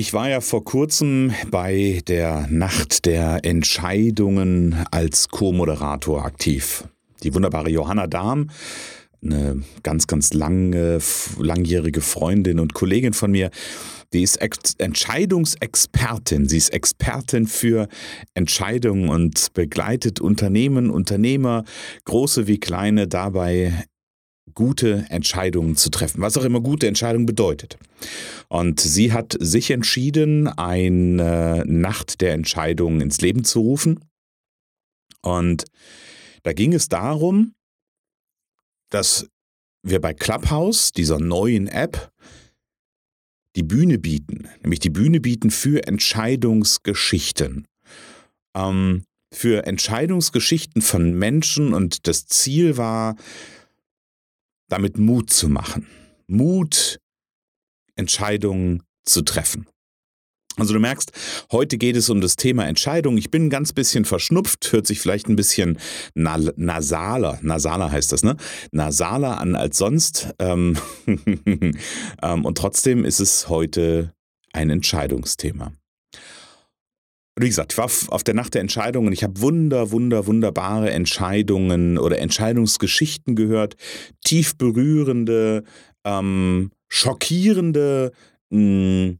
Ich war ja vor kurzem bei der Nacht der Entscheidungen als Co-Moderator aktiv. Die wunderbare Johanna Dahm eine ganz, ganz lange, langjährige Freundin und Kollegin von mir, die ist Ex Entscheidungsexpertin. Sie ist Expertin für Entscheidungen und begleitet Unternehmen, Unternehmer, große wie kleine, dabei gute Entscheidungen zu treffen, was auch immer gute Entscheidung bedeutet. Und sie hat sich entschieden, eine Nacht der Entscheidungen ins Leben zu rufen. Und da ging es darum, dass wir bei Clubhouse, dieser neuen App, die Bühne bieten, nämlich die Bühne bieten für Entscheidungsgeschichten. Ähm, für Entscheidungsgeschichten von Menschen und das Ziel war, damit Mut zu machen. Mut, Entscheidungen zu treffen. Also du merkst, heute geht es um das Thema Entscheidung. Ich bin ein ganz bisschen verschnupft, hört sich vielleicht ein bisschen na nasaler, nasaler heißt das, ne? Nasaler an als sonst. Ähm, ähm, und trotzdem ist es heute ein Entscheidungsthema. Wie gesagt, ich war auf der Nacht der Entscheidungen. Ich habe wunder, wunder, wunderbare Entscheidungen oder Entscheidungsgeschichten gehört, tief berührende, ähm, schockierende, mh, hm,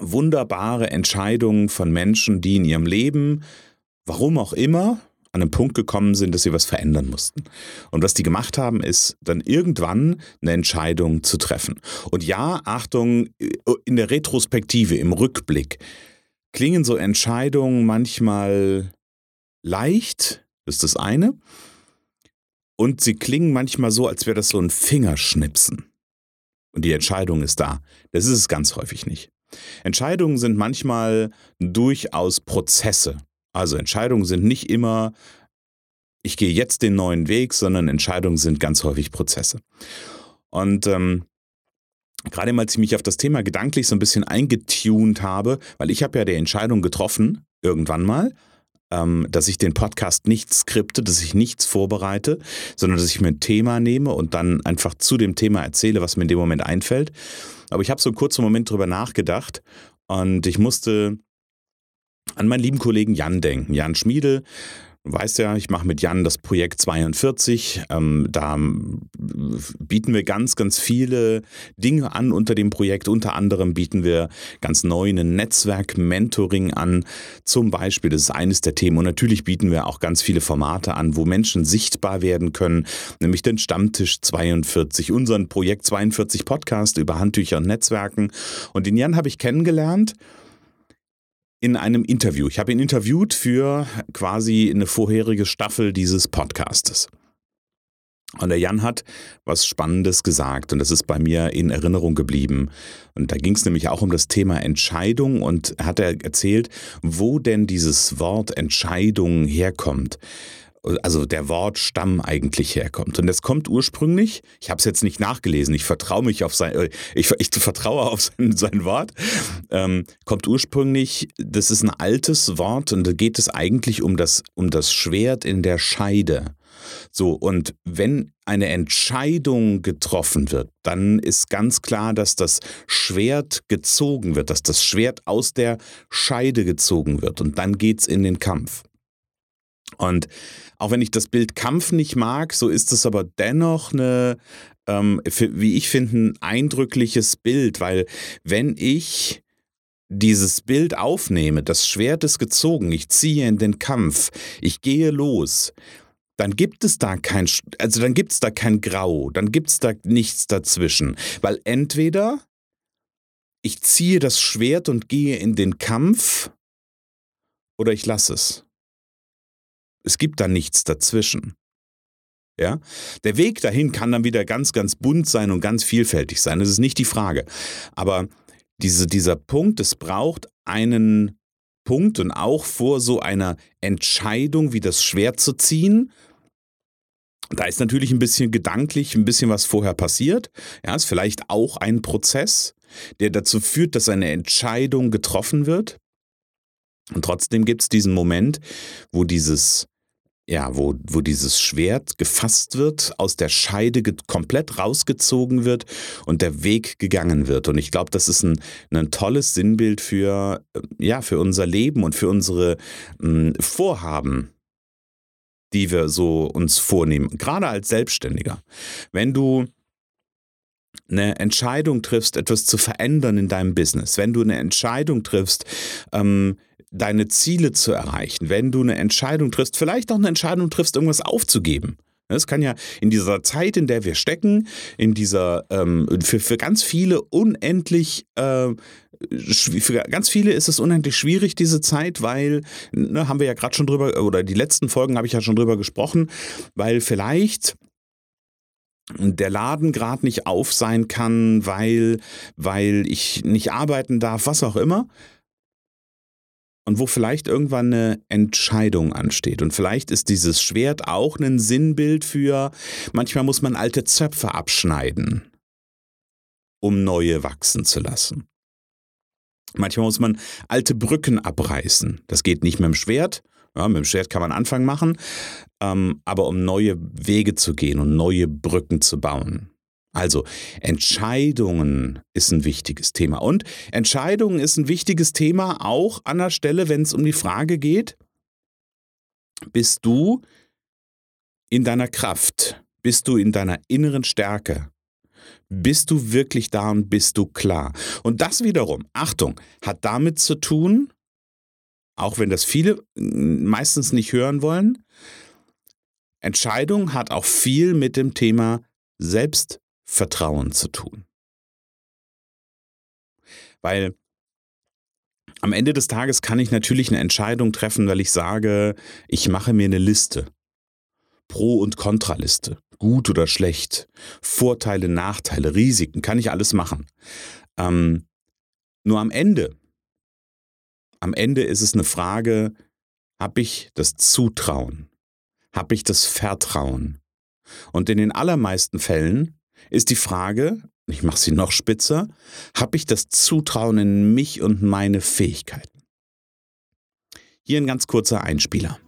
wunderbare Entscheidungen von Menschen, die in ihrem Leben, warum auch immer, an einen Punkt gekommen sind, dass sie was verändern mussten. Und was die gemacht haben, ist dann irgendwann eine Entscheidung zu treffen. Und ja, Achtung, in der Retrospektive, im Rückblick, klingen so Entscheidungen manchmal leicht, ist das eine. Und sie klingen manchmal so, als wäre das so ein Fingerschnipsen. Und die Entscheidung ist da. Das ist es ganz häufig nicht. Entscheidungen sind manchmal durchaus Prozesse. Also Entscheidungen sind nicht immer, ich gehe jetzt den neuen Weg, sondern Entscheidungen sind ganz häufig Prozesse. Und ähm, gerade als ich mich auf das Thema gedanklich so ein bisschen eingetunt habe, weil ich habe ja die Entscheidung getroffen, irgendwann mal, ähm, dass ich den Podcast nicht skripte, dass ich nichts vorbereite, sondern dass ich mir ein Thema nehme und dann einfach zu dem Thema erzähle, was mir in dem Moment einfällt. Aber ich habe so einen kurzen Moment drüber nachgedacht und ich musste an meinen lieben Kollegen Jan denken. Jan Schmiedel, Du weißt ja, ich mache mit Jan das Projekt 42. Ähm, da bieten wir ganz, ganz viele Dinge an unter dem Projekt. Unter anderem bieten wir ganz neu ein Netzwerk-Mentoring an. Zum Beispiel, das ist eines der Themen. Und natürlich bieten wir auch ganz viele Formate an, wo Menschen sichtbar werden können, nämlich den Stammtisch 42, unseren Projekt 42 Podcast über Handtücher und Netzwerken. Und den Jan habe ich kennengelernt in einem Interview. Ich habe ihn interviewt für quasi eine vorherige Staffel dieses Podcastes. Und der Jan hat was Spannendes gesagt und das ist bei mir in Erinnerung geblieben. Und da ging es nämlich auch um das Thema Entscheidung und hat er erzählt, wo denn dieses Wort Entscheidung herkommt also der Wortstamm eigentlich herkommt. Und das kommt ursprünglich, ich habe es jetzt nicht nachgelesen, ich vertraue mich auf sein, äh, ich, ich vertraue auf sein, sein Wort, ähm, kommt ursprünglich, das ist ein altes Wort und da geht es eigentlich um das, um das Schwert in der Scheide. So, und wenn eine Entscheidung getroffen wird, dann ist ganz klar, dass das Schwert gezogen wird, dass das Schwert aus der Scheide gezogen wird und dann geht's in den Kampf. Und auch wenn ich das Bild Kampf nicht mag, so ist es aber dennoch eine, ähm, wie ich finde, ein eindrückliches Bild, weil wenn ich dieses Bild aufnehme, das Schwert ist gezogen, ich ziehe in den Kampf, ich gehe los, dann gibt es da kein, also dann gibt es da kein Grau, dann gibt es da nichts dazwischen, weil entweder ich ziehe das Schwert und gehe in den Kampf oder ich lasse es. Es gibt da nichts dazwischen. Ja? Der Weg dahin kann dann wieder ganz, ganz bunt sein und ganz vielfältig sein. Das ist nicht die Frage. Aber diese, dieser Punkt, es braucht einen Punkt und auch vor so einer Entscheidung wie das Schwert zu ziehen, da ist natürlich ein bisschen gedanklich, ein bisschen was vorher passiert. Ja, ist vielleicht auch ein Prozess, der dazu führt, dass eine Entscheidung getroffen wird. Und trotzdem gibt es diesen Moment, wo dieses, ja, wo, wo dieses Schwert gefasst wird, aus der Scheide komplett rausgezogen wird und der Weg gegangen wird. Und ich glaube, das ist ein, ein tolles Sinnbild für, ja, für unser Leben und für unsere mh, Vorhaben die wir so uns vornehmen, gerade als Selbstständiger. Wenn du eine Entscheidung triffst, etwas zu verändern in deinem Business, wenn du eine Entscheidung triffst, ähm, deine Ziele zu erreichen, wenn du eine Entscheidung triffst, vielleicht auch eine Entscheidung triffst, irgendwas aufzugeben. Es kann ja in dieser Zeit, in der wir stecken, in dieser ähm, für, für ganz viele unendlich äh, für ganz viele ist es unendlich schwierig, diese Zeit, weil, ne, haben wir ja gerade schon drüber, oder die letzten Folgen habe ich ja schon drüber gesprochen, weil vielleicht der Laden gerade nicht auf sein kann, weil, weil ich nicht arbeiten darf, was auch immer. Und wo vielleicht irgendwann eine Entscheidung ansteht. Und vielleicht ist dieses Schwert auch ein Sinnbild für, manchmal muss man alte Zöpfe abschneiden, um neue wachsen zu lassen. Manchmal muss man alte Brücken abreißen. Das geht nicht mit dem Schwert. Ja, mit dem Schwert kann man Anfang machen. Ähm, aber um neue Wege zu gehen und neue Brücken zu bauen. Also Entscheidungen ist ein wichtiges Thema. Und Entscheidungen ist ein wichtiges Thema auch an der Stelle, wenn es um die Frage geht, bist du in deiner Kraft? Bist du in deiner inneren Stärke? Bist du wirklich da und bist du klar? Und das wiederum, Achtung, hat damit zu tun, auch wenn das viele meistens nicht hören wollen, Entscheidung hat auch viel mit dem Thema Selbstvertrauen zu tun. Weil am Ende des Tages kann ich natürlich eine Entscheidung treffen, weil ich sage, ich mache mir eine Liste. Pro- und Kontraliste gut oder schlecht, Vorteile, Nachteile, Risiken, kann ich alles machen. Ähm, nur am Ende, am Ende ist es eine Frage, habe ich das Zutrauen? Habe ich das Vertrauen? Und in den allermeisten Fällen ist die Frage, ich mache sie noch spitzer, habe ich das Zutrauen in mich und meine Fähigkeiten? Hier ein ganz kurzer Einspieler.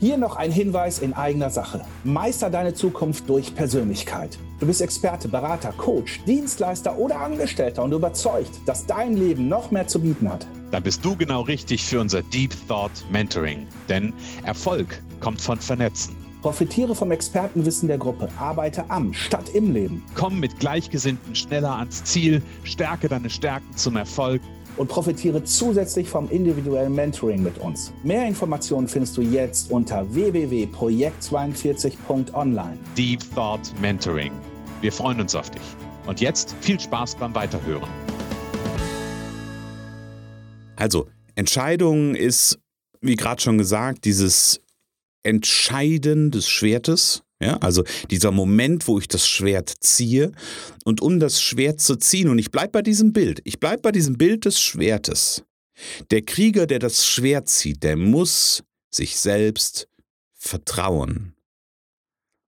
Hier noch ein Hinweis in eigener Sache. Meister deine Zukunft durch Persönlichkeit. Du bist Experte, Berater, Coach, Dienstleister oder Angestellter und überzeugt, dass dein Leben noch mehr zu bieten hat. Dann bist du genau richtig für unser Deep Thought Mentoring. Denn Erfolg kommt von Vernetzen. Profitiere vom Expertenwissen der Gruppe. Arbeite am statt im Leben. Komm mit Gleichgesinnten schneller ans Ziel. Stärke deine Stärken zum Erfolg und profitiere zusätzlich vom individuellen Mentoring mit uns. Mehr Informationen findest du jetzt unter www.projekt42.online. Deep Thought Mentoring. Wir freuen uns auf dich. Und jetzt viel Spaß beim Weiterhören. Also, Entscheidung ist, wie gerade schon gesagt, dieses Entscheiden des Schwertes. Ja, also dieser Moment, wo ich das Schwert ziehe und um das Schwert zu ziehen, und ich bleibe bei diesem Bild, ich bleibe bei diesem Bild des Schwertes. Der Krieger, der das Schwert zieht, der muss sich selbst vertrauen.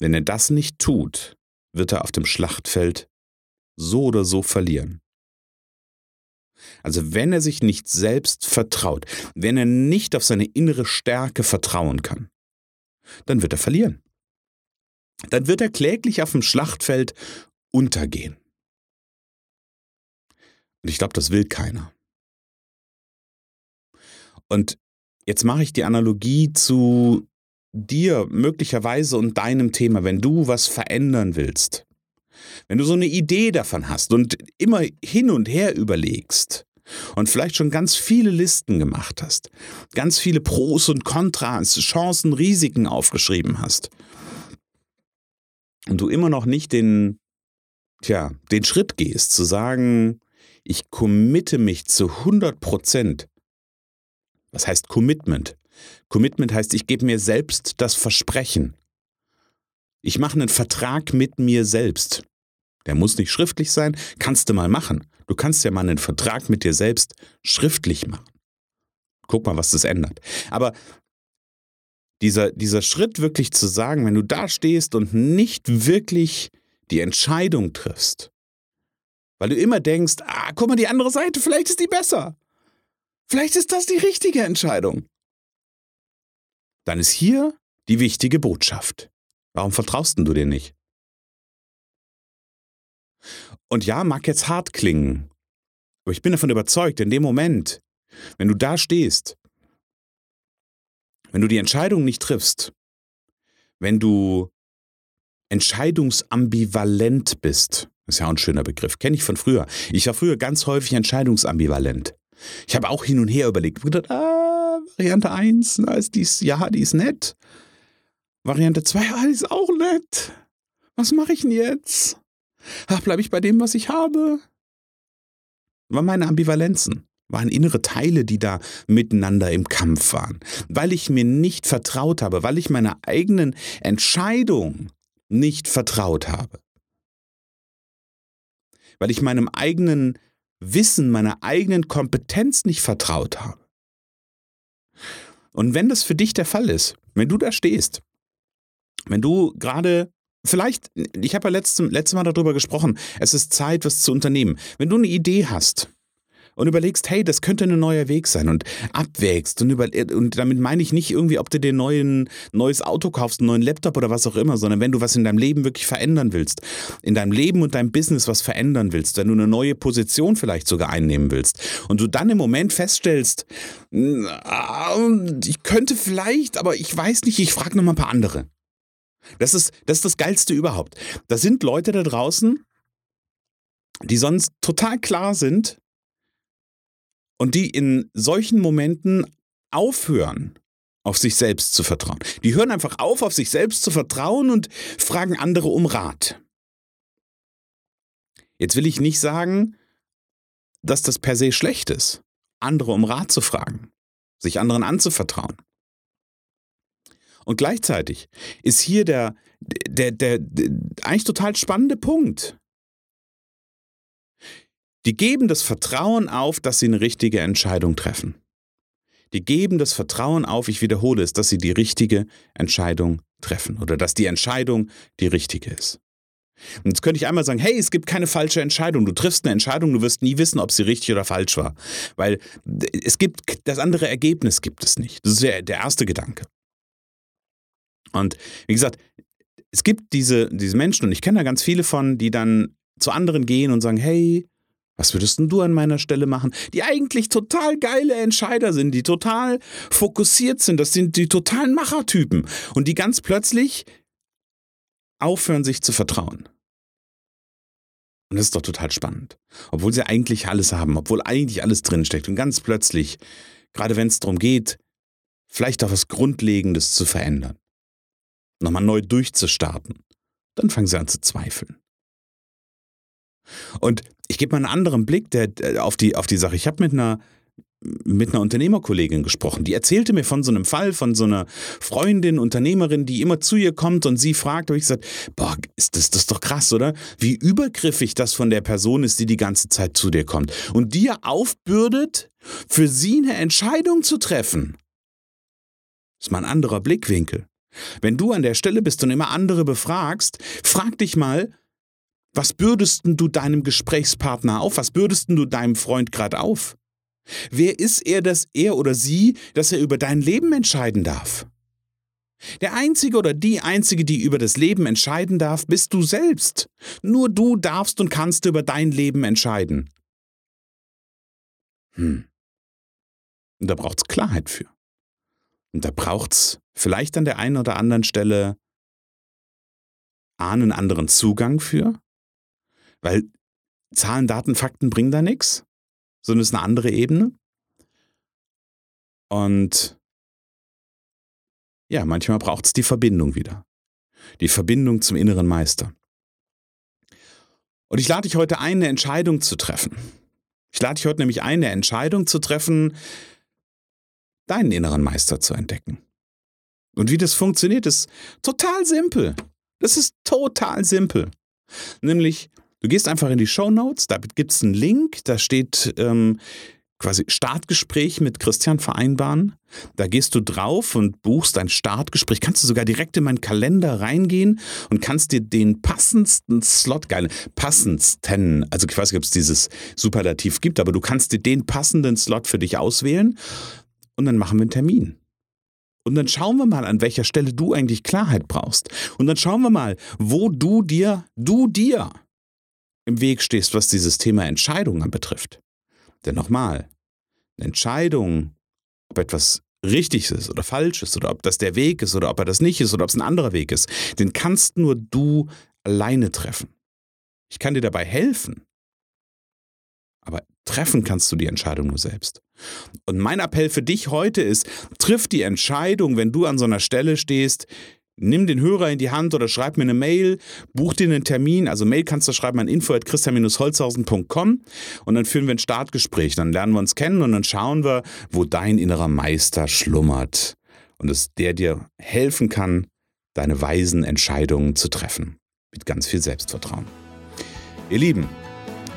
Wenn er das nicht tut, wird er auf dem Schlachtfeld so oder so verlieren. Also wenn er sich nicht selbst vertraut, wenn er nicht auf seine innere Stärke vertrauen kann, dann wird er verlieren dann wird er kläglich auf dem Schlachtfeld untergehen. Und ich glaube, das will keiner. Und jetzt mache ich die Analogie zu dir möglicherweise und deinem Thema, wenn du was verändern willst. Wenn du so eine Idee davon hast und immer hin und her überlegst und vielleicht schon ganz viele Listen gemacht hast, ganz viele Pros und Kontras, Chancen, Risiken aufgeschrieben hast und du immer noch nicht den, tja, den Schritt gehst, zu sagen, ich committe mich zu 100 Prozent. Was heißt Commitment? Commitment heißt, ich gebe mir selbst das Versprechen. Ich mache einen Vertrag mit mir selbst. Der muss nicht schriftlich sein, kannst du mal machen. Du kannst ja mal einen Vertrag mit dir selbst schriftlich machen. Guck mal, was das ändert. Aber dieser, dieser Schritt wirklich zu sagen, wenn du da stehst und nicht wirklich die Entscheidung triffst, weil du immer denkst, ah, guck mal, die andere Seite, vielleicht ist die besser. Vielleicht ist das die richtige Entscheidung. Dann ist hier die wichtige Botschaft. Warum vertraust du dir nicht? Und ja, mag jetzt hart klingen, aber ich bin davon überzeugt, in dem Moment, wenn du da stehst, wenn du die Entscheidung nicht triffst, wenn du entscheidungsambivalent bist, ist ja auch ein schöner Begriff, kenne ich von früher. Ich war früher ganz häufig entscheidungsambivalent. Ich habe auch hin und her überlegt, gedacht, ah, Variante 1, na, ist dies, ja, die ist nett. Variante 2, ah, die ist auch nett. Was mache ich denn jetzt? Ach, bleibe ich bei dem, was ich habe? War meine Ambivalenzen, waren innere Teile, die da miteinander im Kampf waren. Weil ich mir nicht vertraut habe, weil ich meiner eigenen Entscheidung nicht vertraut habe. Weil ich meinem eigenen Wissen, meiner eigenen Kompetenz nicht vertraut habe. Und wenn das für dich der Fall ist, wenn du da stehst, wenn du gerade Vielleicht, ich habe ja letztes, letztes Mal darüber gesprochen, es ist Zeit, was zu unternehmen. Wenn du eine Idee hast und überlegst, hey, das könnte ein neuer Weg sein und abwägst und, über, und damit meine ich nicht irgendwie, ob du dir ein neues Auto kaufst, einen neuen Laptop oder was auch immer, sondern wenn du was in deinem Leben wirklich verändern willst, in deinem Leben und deinem Business was verändern willst, wenn du eine neue Position vielleicht sogar einnehmen willst und du dann im Moment feststellst, ich könnte vielleicht, aber ich weiß nicht, ich frage noch mal ein paar andere. Das ist, das ist das Geilste überhaupt. Da sind Leute da draußen, die sonst total klar sind und die in solchen Momenten aufhören, auf sich selbst zu vertrauen. Die hören einfach auf, auf sich selbst zu vertrauen und fragen andere um Rat. Jetzt will ich nicht sagen, dass das per se schlecht ist, andere um Rat zu fragen, sich anderen anzuvertrauen. Und gleichzeitig ist hier der, der, der, der eigentlich total spannende Punkt. Die geben das Vertrauen auf, dass sie eine richtige Entscheidung treffen. Die geben das Vertrauen auf, ich wiederhole es, dass sie die richtige Entscheidung treffen oder dass die Entscheidung die richtige ist. Und jetzt könnte ich einmal sagen, hey, es gibt keine falsche Entscheidung. Du triffst eine Entscheidung, du wirst nie wissen, ob sie richtig oder falsch war. Weil es gibt, das andere Ergebnis gibt es nicht. Das ist der, der erste Gedanke. Und wie gesagt, es gibt diese, diese Menschen, und ich kenne da ganz viele von, die dann zu anderen gehen und sagen, hey, was würdest denn du an meiner Stelle machen? Die eigentlich total geile Entscheider sind, die total fokussiert sind, das sind die totalen Machertypen und die ganz plötzlich aufhören, sich zu vertrauen. Und das ist doch total spannend. Obwohl sie eigentlich alles haben, obwohl eigentlich alles drinsteckt und ganz plötzlich, gerade wenn es darum geht, vielleicht auch was Grundlegendes zu verändern nochmal neu durchzustarten, dann fangen sie an zu zweifeln. Und ich gebe mal einen anderen Blick der, der, auf, die, auf die Sache. Ich habe mit einer, mit einer Unternehmerkollegin gesprochen, die erzählte mir von so einem Fall, von so einer Freundin, Unternehmerin, die immer zu ihr kommt und sie fragt, habe ich gesagt, boah, ist das, das ist doch krass, oder? Wie übergriffig das von der Person ist, die die ganze Zeit zu dir kommt und dir aufbürdet, für sie eine Entscheidung zu treffen. Das ist mal ein anderer Blickwinkel. Wenn du an der Stelle bist und immer andere befragst, frag dich mal, was bürdest du deinem Gesprächspartner auf? Was bürdest du deinem Freund gerade auf? Wer ist er, dass er oder sie, dass er über dein Leben entscheiden darf? Der Einzige oder die Einzige, die über das Leben entscheiden darf, bist du selbst. Nur du darfst und kannst über dein Leben entscheiden. Hm. Und da braucht's Klarheit für. Und da braucht's vielleicht an der einen oder anderen Stelle einen anderen Zugang für, weil Zahlen, Daten, Fakten bringen da nichts, sondern es ist eine andere Ebene. Und ja, manchmal braucht es die Verbindung wieder. Die Verbindung zum inneren Meister. Und ich lade dich heute ein, eine Entscheidung zu treffen. Ich lade dich heute nämlich ein, eine Entscheidung zu treffen, deinen inneren Meister zu entdecken. Und wie das funktioniert, ist total simpel. Das ist total simpel. Nämlich, du gehst einfach in die Show Notes, da gibt es einen Link, da steht ähm, quasi Startgespräch mit Christian vereinbaren. Da gehst du drauf und buchst ein Startgespräch. Kannst du sogar direkt in meinen Kalender reingehen und kannst dir den passendsten Slot, geil, passendsten, also ich weiß nicht, ob es dieses Superlativ gibt, aber du kannst dir den passenden Slot für dich auswählen und dann machen wir einen Termin. Und dann schauen wir mal, an welcher Stelle du eigentlich Klarheit brauchst. Und dann schauen wir mal, wo du dir, du dir im Weg stehst, was dieses Thema Entscheidungen betrifft. Denn nochmal, eine Entscheidung, ob etwas richtig ist oder falsch ist oder ob das der Weg ist oder ob er das nicht ist oder ob es ein anderer Weg ist, den kannst nur du alleine treffen. Ich kann dir dabei helfen, aber treffen kannst du die Entscheidung nur selbst. Und mein Appell für dich heute ist, triff die Entscheidung, wenn du an so einer Stelle stehst, Nimm den Hörer in die Hand oder schreib mir eine Mail, buch dir einen Termin. Also Mail kannst du schreiben an info.christian-holzhausen.com und dann führen wir ein Startgespräch. Dann lernen wir uns kennen und dann schauen wir, wo dein innerer Meister schlummert. Und dass der dir helfen kann, deine weisen Entscheidungen zu treffen. Mit ganz viel Selbstvertrauen. Ihr Lieben,